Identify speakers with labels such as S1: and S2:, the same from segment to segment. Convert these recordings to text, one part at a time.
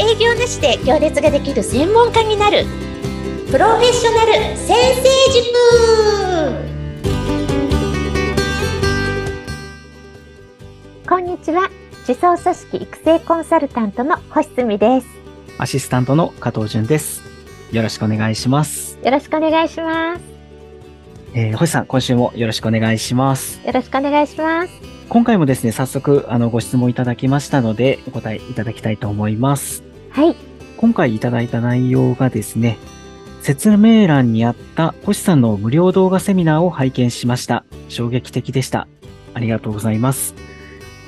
S1: 営業なしで行列ができる専門家になる。プロフェッショナル先生塾。こんにちは。自走組織育成コンサルタントの星澄です。
S2: アシスタントの加藤淳です。よろしくお願いします。
S1: よろしくお願いします。
S2: えー、星さん今週もよろしくお願いします。
S1: よろしくお願いします。
S2: 今回もですね早速あのご質問いただきましたのでお答えいただきたいと思います
S1: はい
S2: 今回いただいた内容がですね説明欄にあった星さんの無料動画セミナーを拝見しました衝撃的でしたありがとうございます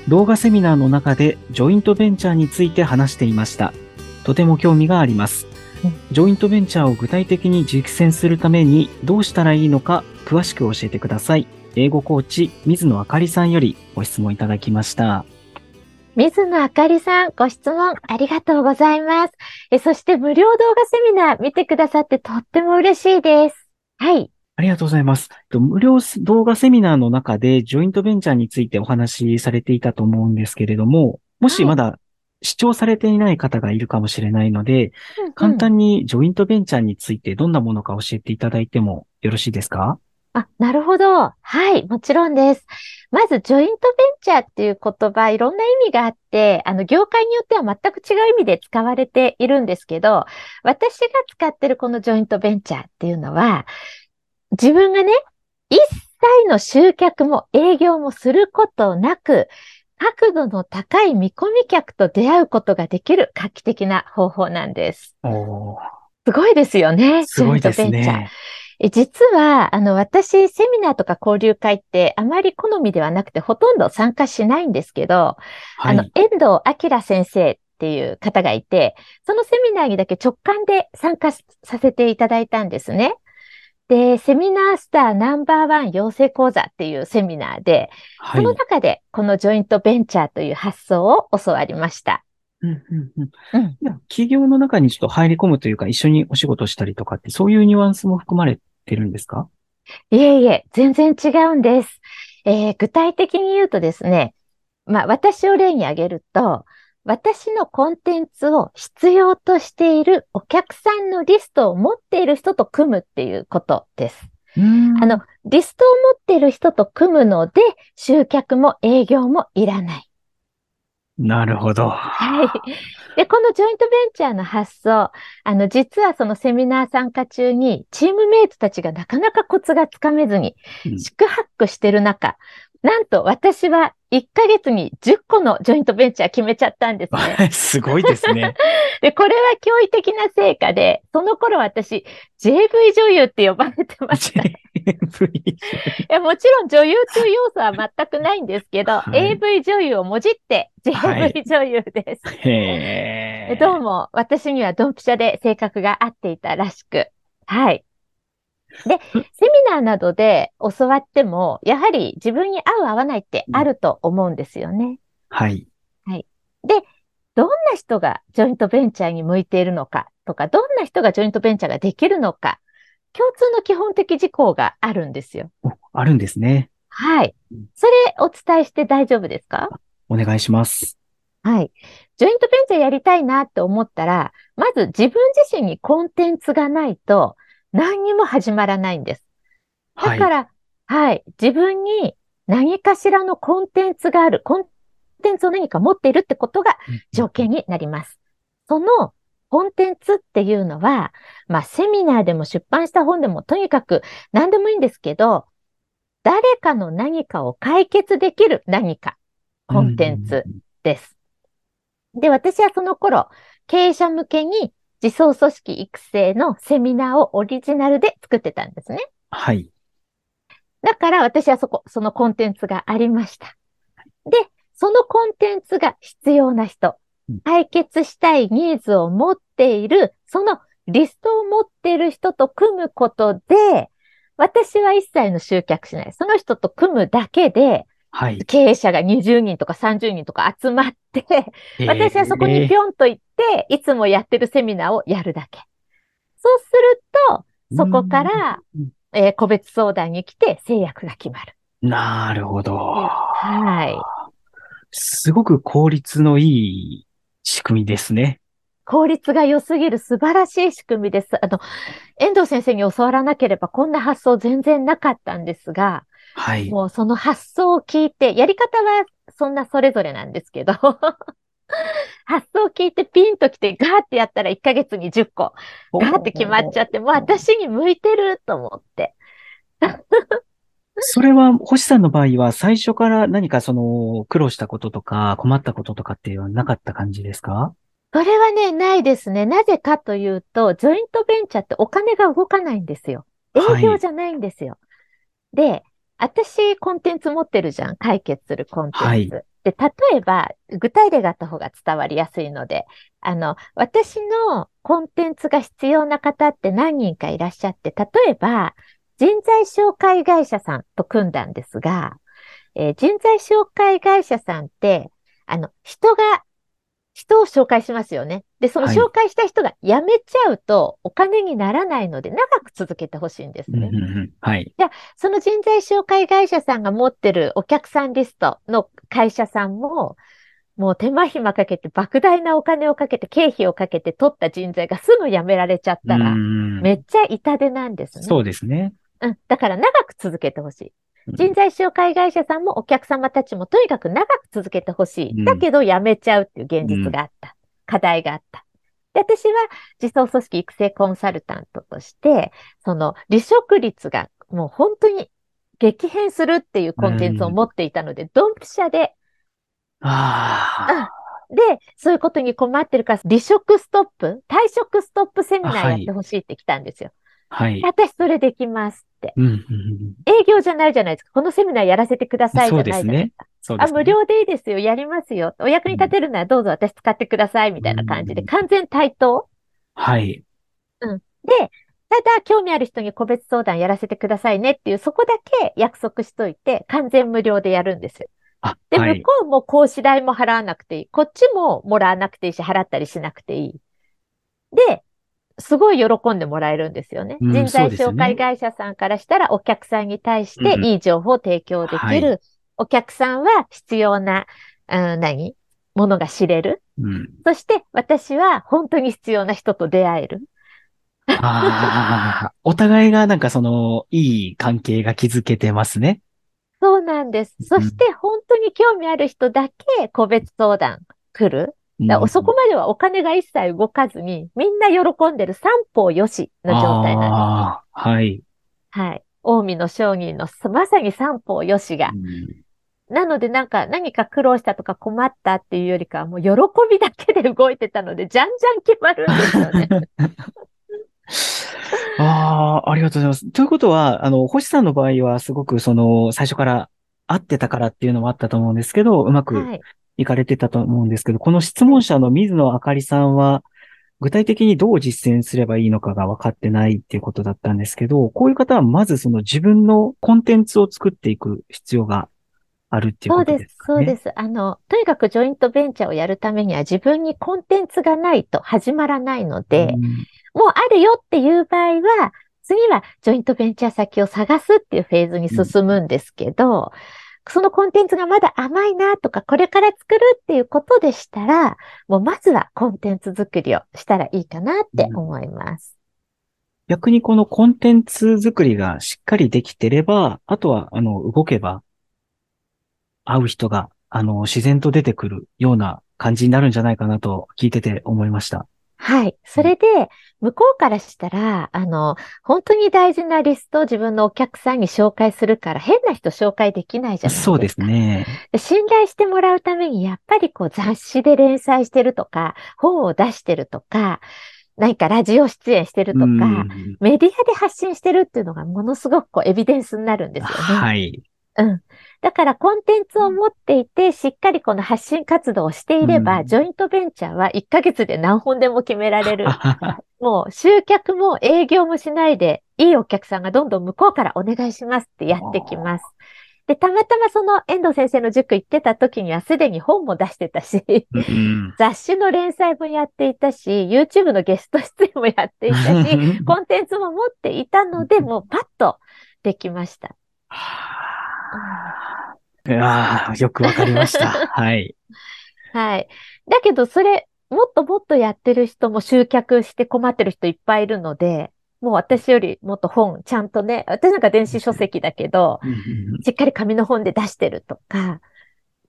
S2: 動画セミナーの中でジョイントベンチャーについて話していました。とても興味があります。ジョイントベンチャーを具体的に実践するためにどうしたらいいのか詳しく教えてください。英語コーチ、水野あかりさんよりご質問いただきました。
S1: 水野あかりさん、ご質問ありがとうございます。えそして無料動画セミナー見てくださってとっても嬉しいです。はい。
S2: ありがとうございます。無料動画セミナーの中で、ジョイントベンチャーについてお話しされていたと思うんですけれども、もしまだ視聴されていない方がいるかもしれないので、うんうん、簡単にジョイントベンチャーについてどんなものか教えていただいてもよろしいですか？
S1: あ、なるほど。はい、もちろんです。まず、ジョイントベンチャーっていう言葉、いろんな意味があって、あの、業界によっては全く違う意味で使われているんですけど、私が使ってるこのジョイントベンチャーっていうのは、自分がね、一切の集客も営業もすることなく、角度の高い見込み客と出会うことができる画期的な方法なんです。すごいですよね。
S2: すごいですね。
S1: 実は、あの、私、セミナーとか交流会ってあまり好みではなくて、ほとんど参加しないんですけど、はい、あの、遠藤明先生っていう方がいて、そのセミナーにだけ直感で参加させていただいたんですね。で、セミナースターナンバーワン養成講座っていうセミナーで、はい、その中でこのジョイントベンチャーという発想を教わりました。
S2: うんうんうんうん、企業の中にちょっと入り込むというか、一緒にお仕事したりとかって、そういうニュアンスも含まれてるんですか？
S1: いえいえ、全然違うんです。えー、具体的に言うとですね、まあ私を例に挙げると、私のコンテンツを必要としているお客さんのリストを持っている人と組むっていうことです。あの、リストを持っている人と組むので、集客も営業もいらない。
S2: なるほど。
S1: はい。で、このジョイントベンチャーの発想、あの、実はそのセミナー参加中に、チームメイトたちがなかなかコツがつかめずに、四苦八苦してる中、なんと私は1ヶ月に10個のジョイントベンチャー決めちゃったんですね。
S2: すごいですね。
S1: で、これは驚異的な成果で、その頃私、JV 女優って呼ばれてました。JV いやもちろん女優という要素は全くないんですけど、はい、AV 女優をもじって JV 女優です。はい、どうも私にはドンピシャで性格が合っていたらしく。はい。で、セミナーなどで教わっても、やはり自分に合う合わないってあると思うんですよね。
S2: はい。
S1: はい。で、どんな人がジョイントベンチャーに向いているのかとか、どんな人がジョイントベンチャーができるのか、共通の基本的事項があるんですよ。
S2: あるんですね。
S1: はい。それお伝えして大丈夫ですか？
S2: お願いします。
S1: はい。ジョイントベンチャーやりたいなって思ったら、まず自分自身にコンテンツがないと、何にも始まらないんです。だから、はい、はい、自分に何かしらのコンテンツがある、コンテンツを何か持っているってことが条件になります。そのコンテンツっていうのは、まあ、セミナーでも出版した本でもとにかく何でもいいんですけど、誰かの何かを解決できる何か、コンテンツです。で、私はその頃、経営者向けに自走組織育成のセミナーをオリジナルで作ってたんですね。
S2: はい。
S1: だから私はそこ、そのコンテンツがありました。で、そのコンテンツが必要な人、解決したいニーズを持っている、そのリストを持っている人と組むことで、私は一切の集客しない。その人と組むだけで、はい、経営者が20人とか30人とか集まって、私はそこにぴょんと行って、いつもやってるセミナーをやるだけ。そうすると、そこから、えー、個別相談に来て制約が決まる。
S2: なるほど。
S1: はい。
S2: すごく効率のいい仕組みですね。
S1: 効率が良すぎる素晴らしい仕組みです。あの、遠藤先生に教わらなければこんな発想全然なかったんですが、
S2: はい。
S1: もうその発想を聞いて、やり方はそんなそれぞれなんですけど、発想を聞いてピンと来てガーってやったら1ヶ月に10個、ガーって決まっちゃって、もう私に向いてると思って。
S2: それは、星さんの場合は最初から何かその苦労したこととか困ったこととかっていうのはなかった感じですか？
S1: それはね、ないですね。なぜかというと、ジョイントベンチャーってお金が動かないんですよ。営業じゃないんですよ。はい、で、私、コンテンツ持ってるじゃん。解決するコンテンツ。はい、で、例えば、具体例があった方が伝わりやすいので、あの、私のコンテンツが必要な方って何人かいらっしゃって、例えば、人材紹介会社さんと組んだんですが、えー、人材紹介会社さんって、あの、人が、人を紹介しますよね。で、その紹介した人が辞めちゃうとお金にならないので、長く続けてほしいんですね。
S2: はい。
S1: じゃあ、その人材紹介会社さんが持ってるお客さんリストの会社さんも、もう手間暇かけて、莫大なお金をかけて、経費をかけて取った人材がすぐ辞められちゃったら、めっちゃ痛手なんですね。
S2: そうですね。
S1: うん。だから長く続けてほしい。人材紹介会社さんもお客様たちもとにかく長く続けてほしい。だけど辞めちゃうっていう現実があった。課題があった。で、私は自走組織育成コンサルタントとして、その離職率がもう本当に激変するっていうコンテンツを持っていたので、ドンピシャで、
S2: あ
S1: あ、で、そういうことに困ってるから、離職ストップ、退職ストップセミナーやってほしいって来たんですよ。
S2: はい。
S1: 私それできます。
S2: うん
S1: 営業じゃないじゃないですか。このセミナーやらせてくださいじゃないですか。そうですね。
S2: す
S1: ね。あ、無料でいいですよ。やりますよ。お役に立てるならどうぞ私使ってくださいみたいな感じで、完全対等？
S2: はい。
S1: うん。で、ただ、興味ある人に個別相談やらせてくださいねっていう、そこだけ約束しといて、完全無料でやるんですよ。で、はい、向こうも講師代も払わなくていい。こっちももらわなくていいし、払ったりしなくていい。で、すごい喜んでもらえるんですよね。うん、人材紹介会社さんからしたらお客さんに対していい情報を提供できる。うんはい、お客さんは必要な、うん、何？ものが知れる。
S2: うん、
S1: そして私は本当に必要な人と出会える。
S2: ああ、お互いがなんかその、いい関係が築けてますね。
S1: そうなんです。そして本当に興味ある人だけ個別相談来る。だそこまではお金が一切動かずに、みんな喜んでる三方よしの状態なんです。
S2: はい。
S1: はい。近江の商人のまさに三方よしが。なのでなんか何か苦労したとか困ったっていうよりかはもう喜びだけで動いてたので、じゃんじゃん決まるんですよね。
S2: ああ、ありがとうございます。ということは、あの、星さんの場合はすごくその、最初から合ってたからっていうのもあったと思うんですけど、うまく行かれてたと思うんですけど、この質問者の水野あかりさんは、具体的にどう実践すればいいのかが分かってないっていうことだったんですけど、こういう方はまずその自分のコンテンツを作っていく必要があるっていうことですかね。
S1: そうです、そうです。あの、とにかくジョイントベンチャーをやるためには自分にコンテンツがないと始まらないので、うん、もうあるよっていう場合は、次はジョイントベンチャー先を探すっていうフェーズに進むんですけど、うんそのコンテンツがまだ甘いなとか、これから作るっていうことでしたら、もうまずはコンテンツ作りをしたらいいかなって思います。
S2: 逆にこのコンテンツ作りがしっかりできてれば、あとは、あの、動けば、会う人が、あの、自然と出てくるような感じになるんじゃないかなと聞いてて思いました。
S1: はい。それで、向こうからしたら、あの、本当に大事なリストを自分のお客さんに紹介するから、変な人紹介できないじゃないですか。
S2: そうですね。
S1: 信頼してもらうために、やっぱりこう雑誌で連載してるとか、本を出してるとか、何かラジオ出演してるとか、メディアで発信してるっていうのがものすごくこうエビデンスになるんですよね。
S2: はい。
S1: うん。だからコンテンツを持っていて、しっかりこの発信活動をしていれば、うん、ジョイントベンチャーは1ヶ月で何本でも決められる。もう集客も営業もしないで、いいお客さんがどんどん向こうからお願いしますってやってきます。で、たまたまその遠藤先生の塾行ってた時にはすでに本も出してたし、雑誌の連載もやっていたし、YouTube のゲスト出演もやっていたし、コンテンツも持っていたので、もうパッとできました。
S2: ああ、よくわかりました。はい。
S1: はい。だけど、それ、もっともっとやってる人も集客して困ってる人いっぱいいるので、もう私よりもっと本、ちゃんとね、私なんか電子書籍だけど、しっかり紙の本で出してるとか、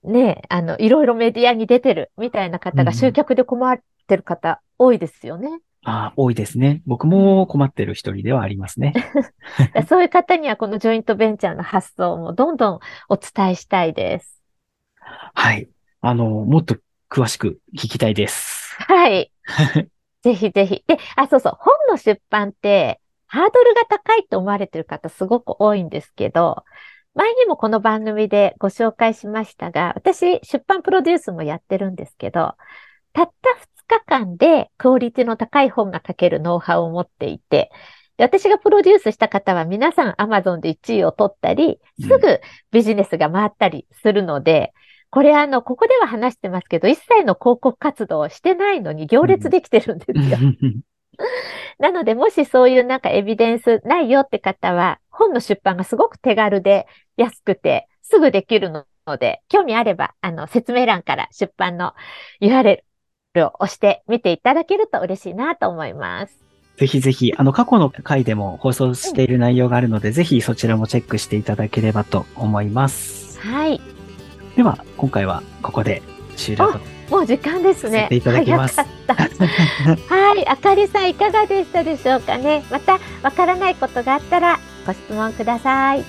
S1: ね、あの、いろいろメディアに出てるみたいな方が集客で困ってる方多いですよね。
S2: ああ、多いですね。僕も困ってる一人ではありますね。
S1: そういう方にはこのジョイントベンチャーの発想もどんどんお伝えしたいです。
S2: はい。あの、もっと詳しく聞きたいです。
S1: はい。ぜひぜひ。で、あ、そうそう。本の出版って、ハードルが高いと思われてる方すごく多いんですけど、前にもこの番組でご紹介しましたが、私、出版プロデュースもやってるんですけど、たった2日間でクオリティの高い本が書けるノウハウを持っていて、で私がプロデュースした方は皆さん Amazon で1位を取ったり、すぐビジネスが回ったりするので、これあの、ここでは話してますけど、一切の広告活動をしてないのに行列できてるんですよ。なので、もしそういうなんかエビデンスないよって方は、本の出版がすごく手軽で安くてすぐできるので、興味あれば、あの、説明欄から出版の URL を押してみていただけると嬉しいなと思います。
S2: ぜひぜひ、あの、過去の回でも放送している内容があるので、うん、ぜひそちらもチェックしていただければと思います。
S1: はい。
S2: では、今回はここで終了
S1: もう時間ですね。
S2: いただきます。
S1: はい、あかりさんいかがでしたでしょうかね。またわからないことがあったらご質問ください。よ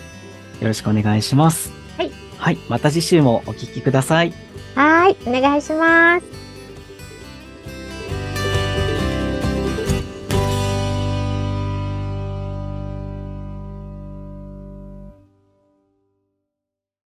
S2: ろしくお願いします。
S1: はい。
S2: はい、また次週もお聞きください。
S1: はい、お願いします。